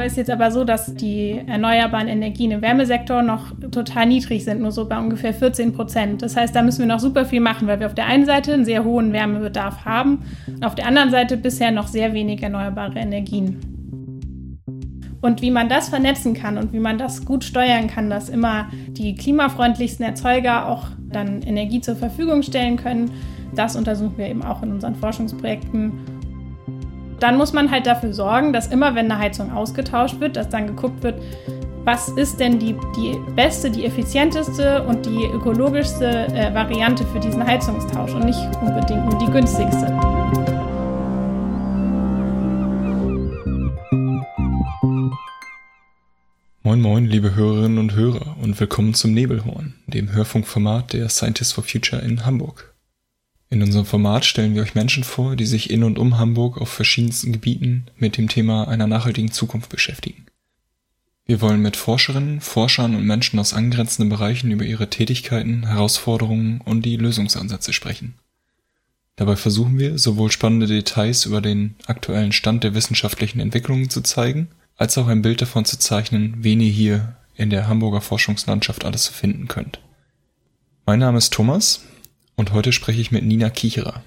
Dabei ist jetzt aber so, dass die erneuerbaren Energien im Wärmesektor noch total niedrig sind, nur so bei ungefähr 14 Prozent. Das heißt, da müssen wir noch super viel machen, weil wir auf der einen Seite einen sehr hohen Wärmebedarf haben und auf der anderen Seite bisher noch sehr wenig erneuerbare Energien. Und wie man das vernetzen kann und wie man das gut steuern kann, dass immer die klimafreundlichsten Erzeuger auch dann Energie zur Verfügung stellen können, das untersuchen wir eben auch in unseren Forschungsprojekten. Dann muss man halt dafür sorgen, dass immer, wenn eine Heizung ausgetauscht wird, dass dann geguckt wird, was ist denn die, die beste, die effizienteste und die ökologischste äh, Variante für diesen Heizungstausch und nicht unbedingt nur die günstigste. Moin moin, liebe Hörerinnen und Hörer und willkommen zum Nebelhorn, dem Hörfunkformat der Scientists for Future in Hamburg. In unserem Format stellen wir euch Menschen vor, die sich in und um Hamburg auf verschiedensten Gebieten mit dem Thema einer nachhaltigen Zukunft beschäftigen. Wir wollen mit Forscherinnen, Forschern und Menschen aus angrenzenden Bereichen über ihre Tätigkeiten, Herausforderungen und die Lösungsansätze sprechen. Dabei versuchen wir, sowohl spannende Details über den aktuellen Stand der wissenschaftlichen Entwicklungen zu zeigen, als auch ein Bild davon zu zeichnen, wen ihr hier in der Hamburger Forschungslandschaft alles finden könnt. Mein Name ist Thomas und heute spreche ich mit Nina Kicherer.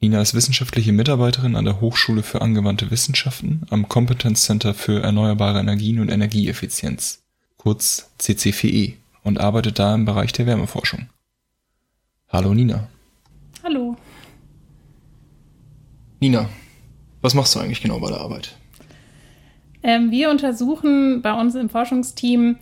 Nina ist wissenschaftliche Mitarbeiterin an der Hochschule für angewandte Wissenschaften am Competence Center für erneuerbare Energien und Energieeffizienz, kurz CCFE, und arbeitet da im Bereich der Wärmeforschung. Hallo Nina. Hallo. Nina, was machst du eigentlich genau bei der Arbeit? Ähm, wir untersuchen bei uns im Forschungsteam,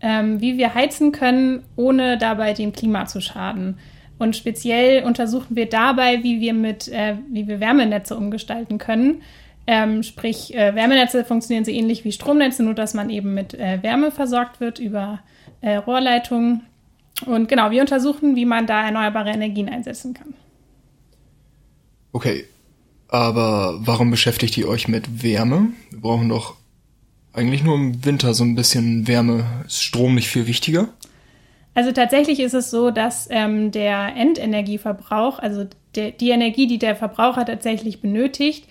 ähm, wie wir heizen können, ohne dabei dem Klima zu schaden. Und speziell untersuchen wir dabei, wie wir mit, äh, wie wir Wärmenetze umgestalten können. Ähm, sprich, äh, Wärmenetze funktionieren so ähnlich wie Stromnetze, nur dass man eben mit äh, Wärme versorgt wird über äh, Rohrleitungen. Und genau, wir untersuchen, wie man da erneuerbare Energien einsetzen kann. Okay, aber warum beschäftigt ihr euch mit Wärme? Wir brauchen doch eigentlich nur im Winter so ein bisschen Wärme. Ist Strom nicht viel wichtiger? Also tatsächlich ist es so, dass ähm, der Endenergieverbrauch, also der, die Energie, die der Verbraucher tatsächlich benötigt,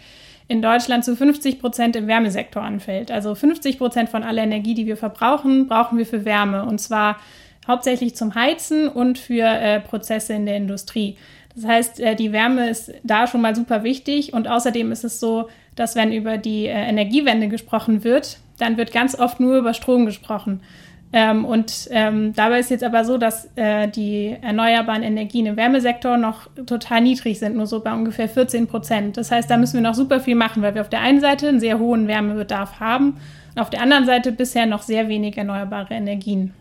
in Deutschland zu 50 Prozent im Wärmesektor anfällt. Also 50 Prozent von aller Energie, die wir verbrauchen, brauchen wir für Wärme. Und zwar hauptsächlich zum Heizen und für äh, Prozesse in der Industrie. Das heißt, äh, die Wärme ist da schon mal super wichtig. Und außerdem ist es so, dass wenn über die äh, Energiewende gesprochen wird, dann wird ganz oft nur über Strom gesprochen. Ähm, und ähm, dabei ist jetzt aber so, dass äh, die erneuerbaren Energien im Wärmesektor noch total niedrig sind, nur so bei ungefähr 14 Prozent. Das heißt, da müssen wir noch super viel machen, weil wir auf der einen Seite einen sehr hohen Wärmebedarf haben und auf der anderen Seite bisher noch sehr wenig erneuerbare Energien.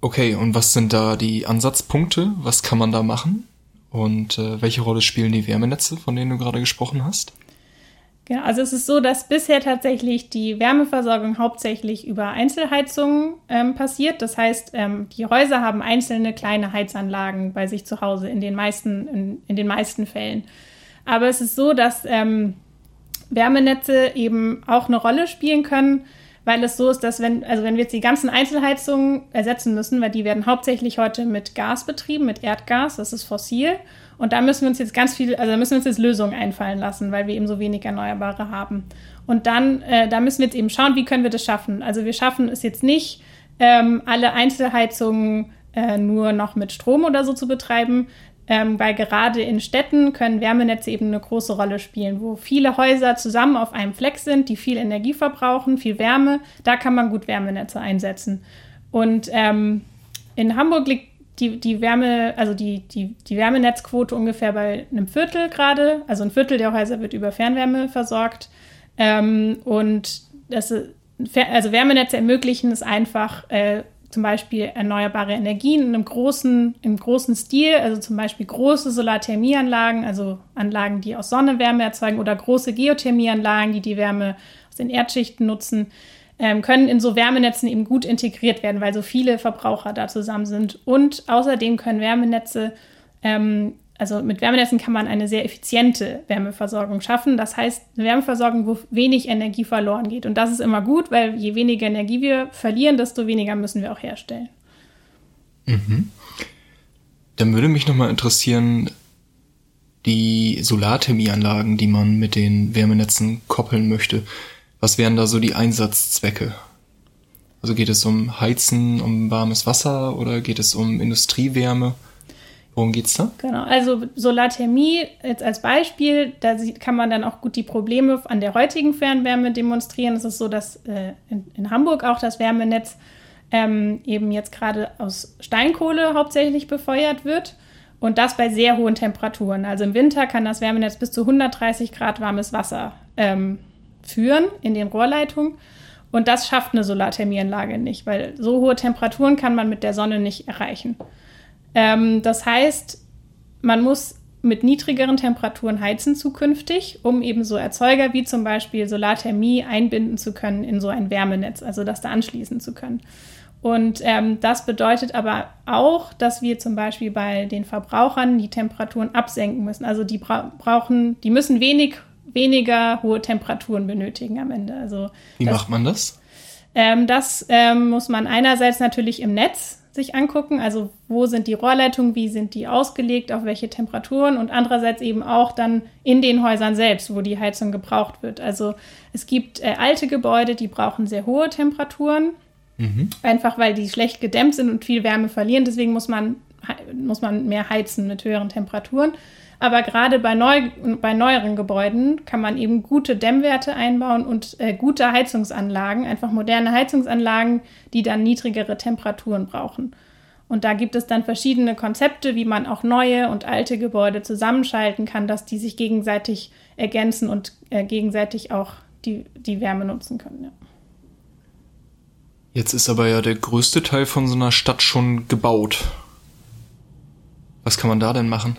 Okay, und was sind da die Ansatzpunkte? Was kann man da machen? Und äh, welche Rolle spielen die Wärmenetze, von denen du gerade gesprochen hast? Ja, also es ist so, dass bisher tatsächlich die Wärmeversorgung hauptsächlich über Einzelheizungen ähm, passiert. Das heißt, ähm, die Häuser haben einzelne kleine Heizanlagen bei sich zu Hause in den meisten, in, in den meisten Fällen. Aber es ist so, dass ähm, Wärmenetze eben auch eine Rolle spielen können, weil es so ist, dass wenn, also wenn wir jetzt die ganzen Einzelheizungen ersetzen müssen, weil die werden hauptsächlich heute mit Gas betrieben, mit Erdgas, das ist fossil. Und da müssen wir uns jetzt ganz viel, also da müssen wir uns jetzt Lösungen einfallen lassen, weil wir eben so wenig Erneuerbare haben. Und dann, äh, da müssen wir jetzt eben schauen, wie können wir das schaffen. Also wir schaffen es jetzt nicht, ähm, alle Einzelheizungen äh, nur noch mit Strom oder so zu betreiben, ähm, weil gerade in Städten können Wärmenetze eben eine große Rolle spielen, wo viele Häuser zusammen auf einem Fleck sind, die viel Energie verbrauchen, viel Wärme. Da kann man gut Wärmenetze einsetzen. Und ähm, in Hamburg liegt die, die Wärme, also die, die, die Wärmenetzquote ungefähr bei einem Viertel gerade. Also ein Viertel der Häuser wird über Fernwärme versorgt. Ähm, und das, also Wärmenetze ermöglichen es einfach, äh, zum Beispiel erneuerbare Energien in einem großen, im großen Stil, also zum Beispiel große Solarthermieanlagen, also Anlagen, die aus Sonne Wärme erzeugen oder große Geothermieanlagen, die die Wärme aus den Erdschichten nutzen, ähm, können in so Wärmenetzen eben gut integriert werden, weil so viele Verbraucher da zusammen sind. Und außerdem können Wärmenetze, ähm, also mit Wärmenetzen kann man eine sehr effiziente Wärmeversorgung schaffen. Das heißt, eine Wärmeversorgung, wo wenig Energie verloren geht. Und das ist immer gut, weil je weniger Energie wir verlieren, desto weniger müssen wir auch herstellen. Mhm. Dann würde mich nochmal interessieren, die Solarthermieanlagen, die man mit den Wärmenetzen koppeln möchte Was wären da so die Einsatzzwecke? Also geht es um Heizen, um warmes Wasser oder geht es um Industriewärme? Worum geht's da? Genau, also Solarthermie jetzt als Beispiel, da kann man dann auch gut die Probleme an der heutigen Fernwärme demonstrieren. Es ist so, dass äh, in, in, Hamburg auch das Wärmenetz ähm, eben jetzt gerade aus Steinkohle hauptsächlich befeuert wird und das bei sehr hohen Temperaturen. Also im Winter kann das Wärmenetz bis zu 130 Grad warmes Wasser ähm, führen in den Rohrleitungen. Und das schafft eine Solarthermieanlage nicht, weil so hohe Temperaturen kann man mit der Sonne nicht erreichen. Ähm, das heißt, man muss mit niedrigeren Temperaturen heizen zukünftig, um eben so Erzeuger wie zum Beispiel Solarthermie einbinden zu können in so ein Wärmenetz, also das da anschließen zu können. Und ähm, das bedeutet aber auch, dass wir zum Beispiel bei den Verbrauchern die Temperaturen absenken müssen. Also die bra brauchen, die müssen wenig, weniger hohe Temperaturen benötigen am Ende. Also Wie das, macht man das? Ähm, das ähm, muss man einerseits natürlich im Netz sich angucken, also wo sind die Rohrleitungen, wie sind die ausgelegt, auf welche Temperaturen und andererseits eben auch dann in den Häusern selbst, wo die Heizung gebraucht wird. Also es gibt äh, alte Gebäude, die brauchen sehr hohe Temperaturen, mhm. einfach weil die schlecht gedämmt sind und viel Wärme verlieren. Deswegen muss man, muss man mehr heizen mit höheren Temperaturen. Aber gerade bei, neu, bei neueren Gebäuden kann man eben gute Dämmwerte einbauen und äh, gute Heizungsanlagen, einfach moderne Heizungsanlagen, die dann niedrigere Temperaturen brauchen. Und da gibt es dann verschiedene Konzepte, wie man auch neue und alte Gebäude zusammenschalten kann, dass die sich gegenseitig ergänzen und äh, gegenseitig auch die, die Wärme nutzen können. Ja. Jetzt ist aber ja der größte Teil von so einer Stadt schon gebaut. Was kann man da denn machen?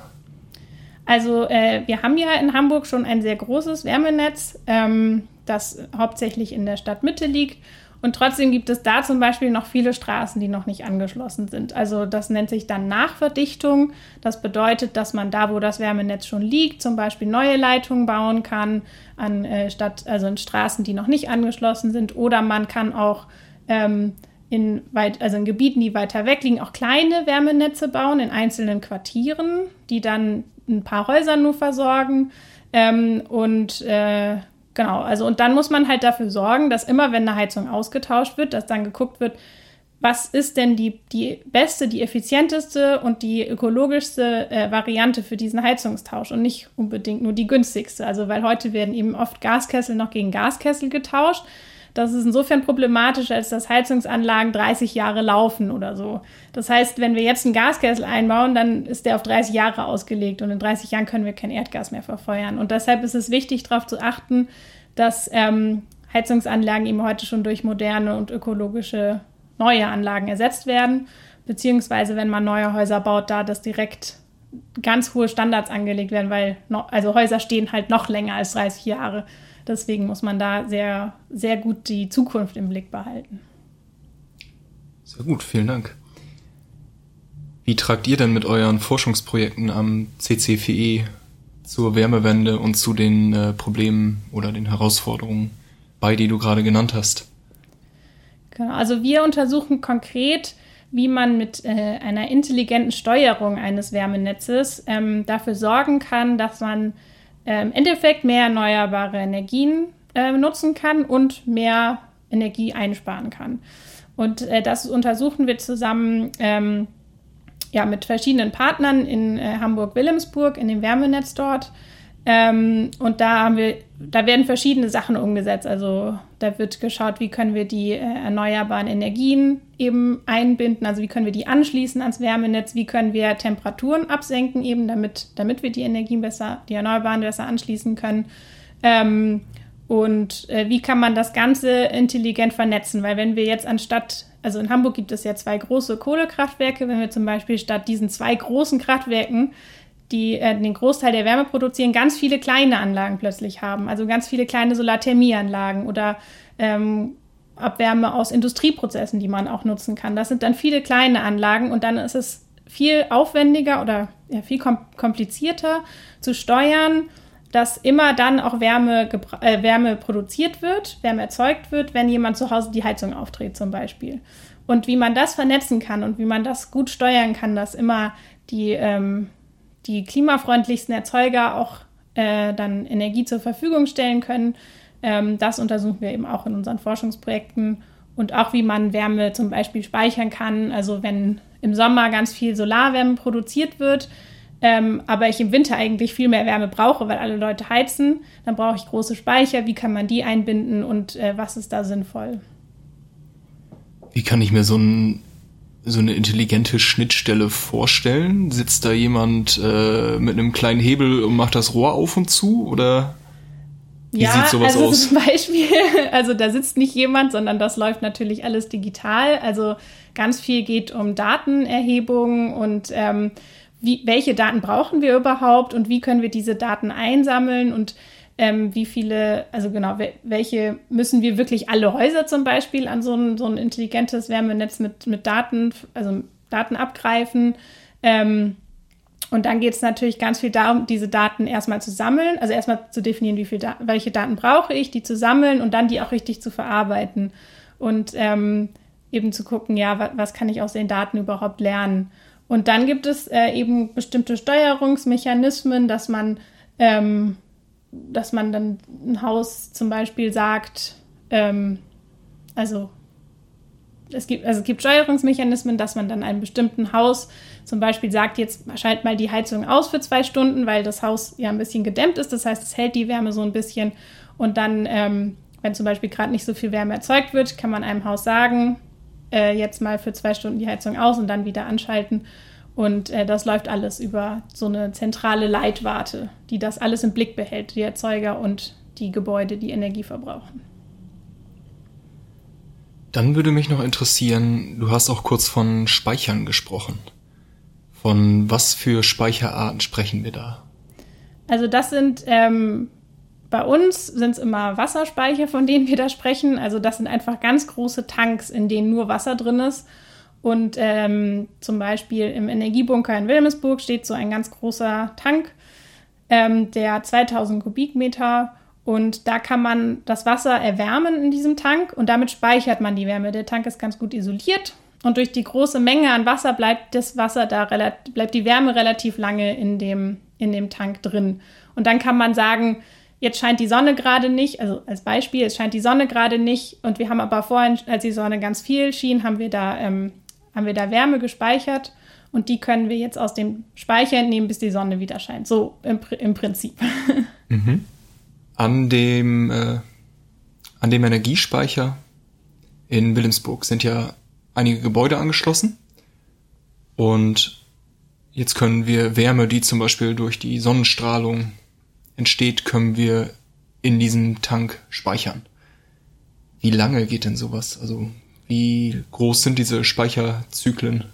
Also äh, wir haben ja in Hamburg schon ein sehr großes Wärmenetz, ähm, das hauptsächlich in der Stadtmitte liegt. Und trotzdem gibt es da zum Beispiel noch viele Straßen, die noch nicht angeschlossen sind. Also das nennt sich dann Nachverdichtung. Das bedeutet, dass man da, wo das Wärmenetz schon liegt, zum Beispiel neue Leitungen bauen kann an äh, also in Straßen, die noch nicht angeschlossen sind. Oder man kann auch ähm, in, weit, also in Gebieten, die weiter weg liegen, auch kleine Wärmenetze bauen in einzelnen Quartieren, die dann ein paar Häuser nur versorgen. Ähm, und äh, genau, also und dann muss man halt dafür sorgen, dass immer, wenn eine Heizung ausgetauscht wird, dass dann geguckt wird, was ist denn die, die beste, die effizienteste und die ökologischste äh, Variante für diesen Heizungstausch und nicht unbedingt nur die günstigste. Also weil heute werden eben oft Gaskessel noch gegen Gaskessel getauscht. Das ist insofern problematisch, als dass Heizungsanlagen 30 Jahre laufen oder so. Das heißt, wenn wir jetzt einen Gaskessel einbauen, dann ist der auf 30 Jahre ausgelegt und in 30 Jahren können wir kein Erdgas mehr verfeuern. Und deshalb ist es wichtig, darauf zu achten, dass ähm, Heizungsanlagen eben heute schon durch moderne und ökologische neue Anlagen ersetzt werden. Beziehungsweise, wenn man neue Häuser baut, da das direkt ganz hohe Standards angelegt werden, weil no, also Häuser stehen halt noch länger als 30 Jahre. Deswegen muss man da sehr, sehr gut die Zukunft im Blick behalten. Sehr gut, vielen Dank. Wie tragt ihr denn mit euren Forschungsprojekten am CCFE zur Wärmewende und zu den äh, Problemen oder den Herausforderungen bei, die du gerade genannt hast? Genau, also wir untersuchen konkret, wie man mit äh, einer intelligenten Steuerung eines Wärmenetzes ähm, dafür sorgen kann, dass man im Endeffekt mehr erneuerbare Energien äh, nutzen kann und mehr Energie einsparen kann. Und äh, das untersuchen wir zusammen ähm, ja, mit verschiedenen Partnern in äh, Hamburg-Wilhelmsburg, in dem Wärmenetz dort. Ähm, und da haben wir, da werden verschiedene Sachen umgesetzt. Also da wird geschaut, wie können wir die äh, erneuerbaren Energien eben einbinden, also wie können wir die anschließen ans Wärmenetz, wie können wir Temperaturen absenken, eben damit, damit wir die Energien besser, die Erneuerbaren besser anschließen können. Ähm, und äh, wie kann man das Ganze intelligent vernetzen? Weil wenn wir jetzt anstatt, also in Hamburg gibt es ja zwei große Kohlekraftwerke, wenn wir zum Beispiel statt diesen zwei großen Kraftwerken die äh, den Großteil der Wärme produzieren, ganz viele kleine Anlagen plötzlich haben. Also ganz viele kleine Solarthermieanlagen oder ähm, Abwärme aus Industrieprozessen, die man auch nutzen kann. Das sind dann viele kleine Anlagen und dann ist es viel aufwendiger oder ja, viel komplizierter zu steuern, dass immer dann auch Wärme, äh, Wärme produziert wird, Wärme erzeugt wird, wenn jemand zu Hause die Heizung aufdreht zum Beispiel. Und wie man das vernetzen kann und wie man das gut steuern kann, dass immer die ähm, die klimafreundlichsten Erzeuger auch äh, dann Energie zur Verfügung stellen können. Ähm, das untersuchen wir eben auch in unseren Forschungsprojekten und auch wie man Wärme zum Beispiel speichern kann. Also wenn im Sommer ganz viel Solarwärme produziert wird, ähm, aber ich im Winter eigentlich viel mehr Wärme brauche, weil alle Leute heizen, dann brauche ich große Speicher. Wie kann man die einbinden und äh, was ist da sinnvoll? Wie kann ich mir so, ein, so eine intelligente Schnittstelle vorstellen? Sitzt da jemand äh, mit einem kleinen Hebel und macht das Rohr auf und zu? Oder wie ja, sieht sowas also aus? Zum Beispiel, also da sitzt nicht jemand, sondern das läuft natürlich alles digital. Also ganz viel geht um Datenerhebung und ähm, wie, welche Daten brauchen wir überhaupt und wie können wir diese Daten einsammeln und ähm, wie viele, also genau, welche müssen wir wirklich alle Häuser zum Beispiel an so ein, so ein intelligentes Wärmenetz mit, mit Daten, also Daten abgreifen. Ähm, und dann geht es natürlich ganz viel darum, diese Daten erstmal zu sammeln, also erstmal zu definieren, wie viel da welche Daten brauche ich, die zu sammeln und dann die auch richtig zu verarbeiten. Und ähm, eben zu gucken, ja, was, was kann ich aus den Daten überhaupt lernen. Und dann gibt es äh, eben bestimmte Steuerungsmechanismen, dass man, ähm, dass man dann ein Haus zum Beispiel sagt, ähm, also es gibt, also es gibt Steuerungsmechanismen, dass man dann einem bestimmten Haus zum Beispiel sagt, jetzt schalt mal die Heizung aus für zwei Stunden, weil das Haus ja ein bisschen gedämmt ist. Das heißt, es hält die Wärme so ein bisschen. Und dann, ähm, wenn zum Beispiel gerade nicht so viel Wärme erzeugt wird, kann man einem Haus sagen, äh, jetzt mal für zwei Stunden die Heizung aus und dann wieder anschalten. Und äh, das läuft alles über so eine zentrale Leitwarte, die das alles im Blick behält, die Erzeuger und die Gebäude, die Energie verbrauchen. Dann würde mich noch interessieren, du hast auch kurz von Speichern gesprochen. Von was für Speicherarten sprechen wir da? Also das sind ähm, bei uns sind es immer Wasserspeicher, von denen wir da sprechen. Also das sind einfach ganz große Tanks, in denen nur Wasser drin ist. Und ähm, zum Beispiel im Energiebunker in Wilhelmsburg steht so ein ganz großer Tank, ähm, der 2000 Kubikmeter und da kann man das Wasser erwärmen in diesem Tank und damit speichert man die Wärme. Der Tank ist ganz gut isoliert und durch die große Menge an Wasser bleibt das Wasser da bleibt die Wärme relativ lange in dem, in dem Tank drin. Und dann kann man sagen, jetzt scheint die Sonne gerade nicht, also als Beispiel, es scheint die Sonne gerade nicht und wir haben aber vorhin, als die Sonne ganz viel schien, haben wir da, ähm, haben wir da Wärme gespeichert und die können wir jetzt aus dem Speicher entnehmen, bis die Sonne wieder scheint. So im, im Prinzip. Mhm. An dem, äh, an dem Energiespeicher in Wilhelmsburg sind ja einige Gebäude angeschlossen und jetzt können wir Wärme, die zum Beispiel durch die Sonnenstrahlung entsteht, können wir in diesem Tank speichern. Wie lange geht denn sowas? Also wie groß sind diese Speicherzyklen?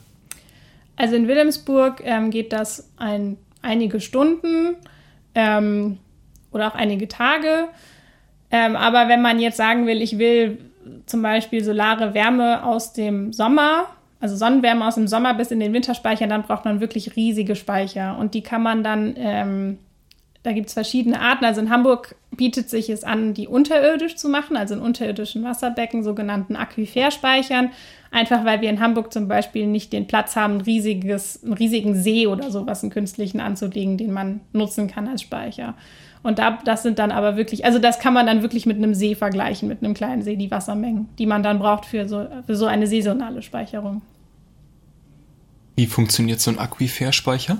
Also in Wilhelmsburg ähm, geht das ein, einige Stunden ähm, oder auch einige Tage. Ähm, aber wenn man jetzt sagen will, ich will zum Beispiel solare Wärme aus dem Sommer, also Sonnenwärme aus dem Sommer bis in den Winter speichern, dann braucht man wirklich riesige Speicher. Und die kann man dann ähm, da gibt es verschiedene Arten. Also in Hamburg bietet sich es an, die unterirdisch zu machen, also in unterirdischen Wasserbecken, sogenannten Aquiferspeichern. Einfach weil wir in Hamburg zum Beispiel nicht den Platz haben, riesiges, einen riesigen See oder sowas, einen künstlichen anzulegen, den man nutzen kann als Speicher. Und da, das sind dann aber wirklich, also das kann man dann wirklich mit einem See vergleichen, mit einem kleinen See, die Wassermengen, die man dann braucht für so, für so eine saisonale Speicherung. Wie funktioniert so ein Aquiferspeicher?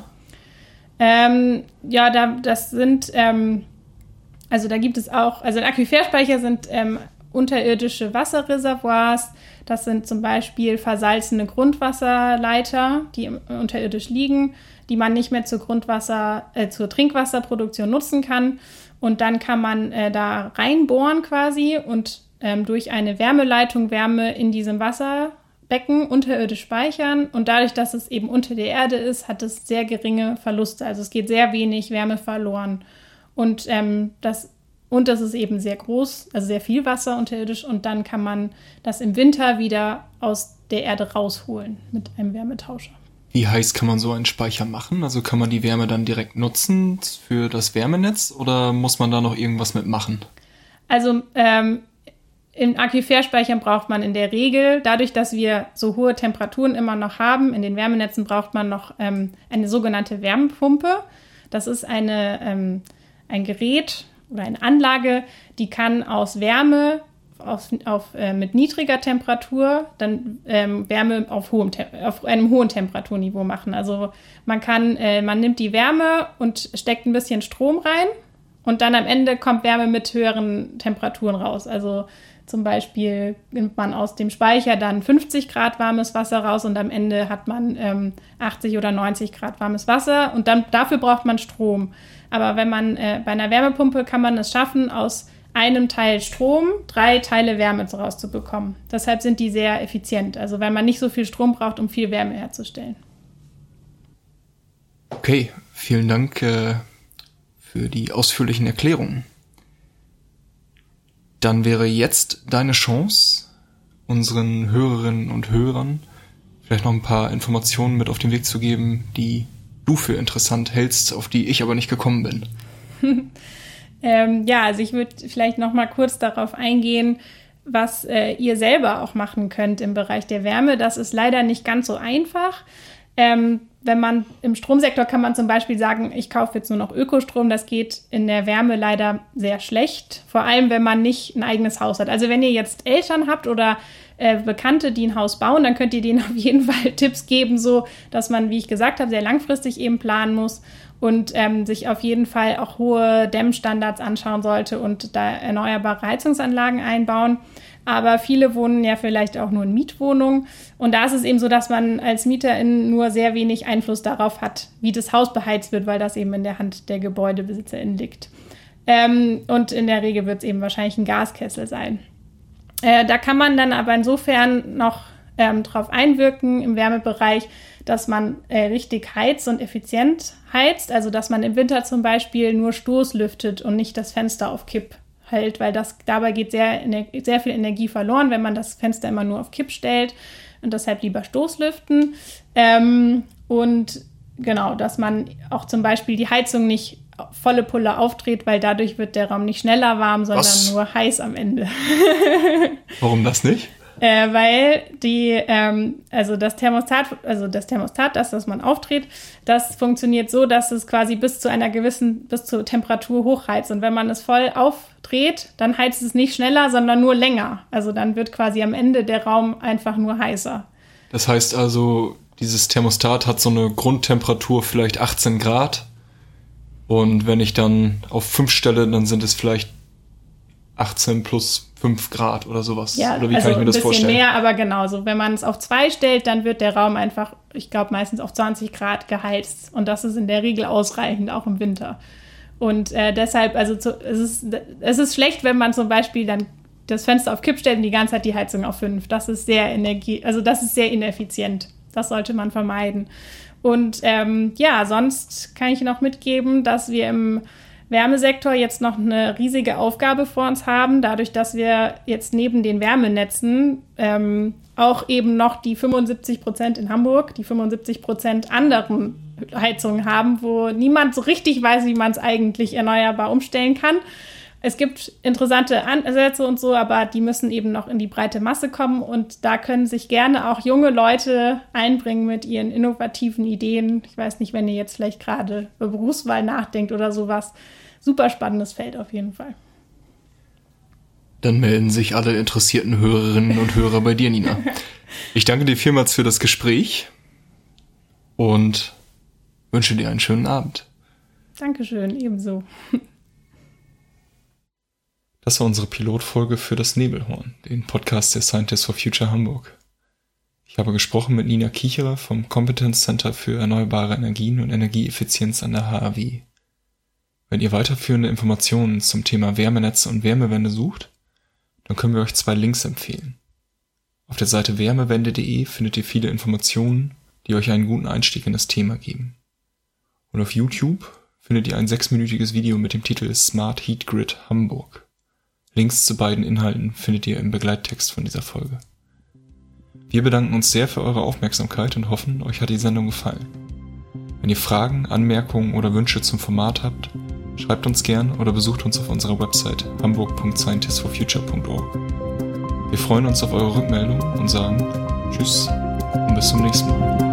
Ähm, ja, da, das sind, ähm, also da gibt es auch, also Aquiferspeicher sind ähm, unterirdische Wasserreservoirs. Das sind zum Beispiel versalzene Grundwasserleiter, die unterirdisch liegen, die man nicht mehr zur Grundwasser, äh, zur Trinkwasserproduktion nutzen kann. Und dann kann man äh, da reinbohren quasi und ähm, durch eine Wärmeleitung Wärme in diesem Wasser Becken unterirdisch speichern und dadurch, dass es eben unter der Erde ist, hat es sehr geringe Verluste. Also es geht sehr wenig Wärme verloren. Und ähm, das und das ist eben sehr groß, also sehr viel Wasser unterirdisch und dann kann man das im Winter wieder aus der Erde rausholen mit einem Wärmetauscher. Wie heiß kann man so einen Speicher machen? Also kann man die Wärme dann direkt nutzen für das Wärmenetz oder muss man da noch irgendwas mitmachen? Also ähm, in Aquiferspeichern braucht man in der Regel, dadurch, dass wir so hohe Temperaturen immer noch haben, in den Wärmenetzen braucht man noch ähm, eine sogenannte Wärmepumpe. Das ist eine, ähm, ein Gerät, oder eine Anlage, die kann aus Wärme auf, auf, äh, mit niedriger Temperatur dann ähm, Wärme auf, hohem auf einem hohen Temperaturniveau machen. Also man kann, äh, man nimmt die Wärme und steckt ein bisschen Strom rein und dann am Ende kommt Wärme mit höheren Temperaturen raus. Also zum Beispiel nimmt man aus dem Speicher dann 50 Grad warmes Wasser raus und am Ende hat man ähm, 80 oder 90 Grad warmes Wasser und dann dafür braucht man Strom. Aber wenn man äh, bei einer Wärmepumpe kann man es schaffen, aus einem Teil Strom drei Teile Wärme rauszubekommen. Deshalb sind die sehr effizient. Also weil man nicht so viel Strom braucht, um viel Wärme herzustellen. Okay, vielen Dank äh, für die ausführlichen Erklärungen. Dann wäre jetzt deine Chance, unseren Hörerinnen und Hörern vielleicht noch ein paar Informationen mit auf den Weg zu geben, die du für interessant hältst, auf die ich aber nicht gekommen bin. ähm, ja, also ich würde vielleicht noch mal kurz darauf eingehen, was äh, ihr selber auch machen könnt im Bereich der Wärme. Das ist leider nicht ganz so einfach. Ähm, wenn man im Stromsektor kann man zum Beispiel sagen, ich kaufe jetzt nur noch Ökostrom. Das geht in der Wärme leider sehr schlecht. Vor allem, wenn man nicht ein eigenes Haus hat. Also wenn ihr jetzt Eltern habt oder äh, Bekannte, die ein Haus bauen, dann könnt ihr denen auf jeden Fall Tipps geben, so dass man, wie ich gesagt habe, sehr langfristig eben planen muss und ähm, sich auf jeden Fall auch hohe Dämmstandards anschauen sollte und da erneuerbare Heizungsanlagen einbauen aber viele wohnen ja vielleicht auch nur in Mietwohnungen. Und da ist es eben so, dass man als Mieterin nur sehr wenig Einfluss darauf hat, wie das Haus beheizt wird, weil das eben in der Hand der GebäudebesitzerInnen liegt. Ähm, und in der Regel wird es eben wahrscheinlich ein Gaskessel sein. Äh, da kann man dann aber insofern noch ähm, drauf einwirken im Wärmebereich, dass man äh, richtig heizt und effizient heizt. Also dass man im Winter zum Beispiel nur Stoß lüftet und nicht das Fenster auf Kipp hält, weil das dabei geht sehr, sehr viel Energie verloren, wenn man das Fenster immer nur auf Kipp stellt und deshalb lieber Stoßlüften. Ähm, und genau, dass man auch zum Beispiel die Heizung nicht volle Pulle aufdreht, weil dadurch wird der Raum nicht schneller warm, sondern Was? nur heiß am Ende. Warum das nicht? Äh, weil die, ähm, also das Thermostat, also das Thermostat, das, das man aufdreht, das funktioniert so, dass es quasi bis zu einer gewissen, bis zur Temperatur hochheizt. Und wenn man es voll aufdreht, dann heizt es nicht schneller, sondern nur länger. Also dann wird quasi am Ende der Raum einfach nur heißer. Das heißt also, dieses Thermostat hat so eine Grundtemperatur vielleicht 18 Grad. Und wenn ich dann auf 5 stelle, dann sind es vielleicht 18 plus 5 Grad oder sowas. Ja, oder wie also kann ich mir das vorstellen? Ein bisschen mehr, aber genauso. Wenn man es auf 2 stellt, dann wird der Raum einfach, ich glaube, meistens auf 20 Grad geheizt. Und das ist in der Regel ausreichend, auch im Winter. Und äh, deshalb, also zu, es, ist, es ist schlecht, wenn man zum Beispiel dann das Fenster auf Kipp stellt und die ganze Zeit die Heizung auf 5. Das ist sehr Energie, also das ist sehr ineffizient. Das sollte man vermeiden. Und ähm, ja, sonst kann ich noch mitgeben, dass wir im Wärmesektor jetzt noch eine riesige Aufgabe vor uns haben, dadurch, dass wir jetzt neben den Wärmenetzen ähm, auch eben noch die 75 Prozent in Hamburg, die 75 Prozent anderen Heizungen haben, wo niemand so richtig weiß, wie man es eigentlich erneuerbar umstellen kann. Es gibt interessante Ansätze und so, aber die müssen eben noch in die breite Masse kommen und da können sich gerne auch junge Leute einbringen mit ihren innovativen Ideen. Ich weiß nicht, wenn ihr jetzt vielleicht gerade über Berufswahl nachdenkt oder sowas. Super spannendes Feld auf jeden Fall. Dann melden sich alle interessierten Hörerinnen und Hörer bei dir, Nina. Ich danke dir vielmals für das Gespräch und wünsche dir einen schönen Abend. Dankeschön, ebenso. Das war unsere Pilotfolge für das Nebelhorn, den Podcast der Scientists for Future Hamburg. Ich habe gesprochen mit Nina Kicherer vom Competence Center für erneuerbare Energien und Energieeffizienz an der HAW. Wenn ihr weiterführende Informationen zum Thema Wärmenetze und Wärmewende sucht, dann können wir euch zwei Links empfehlen. Auf der Seite wärmewende.de findet ihr viele Informationen, die euch einen guten Einstieg in das Thema geben. Und auf YouTube findet ihr ein sechsminütiges Video mit dem Titel Smart Heat Grid Hamburg. Links zu beiden Inhalten findet ihr im Begleittext von dieser Folge. Wir bedanken uns sehr für eure Aufmerksamkeit und hoffen, euch hat die Sendung gefallen. Wenn ihr Fragen, Anmerkungen oder Wünsche zum Format habt, schreibt uns gern oder besucht uns auf unserer Website hamburg.scientistforfuture.org. Wir freuen uns auf eure Rückmeldung und sagen Tschüss und bis zum nächsten Mal.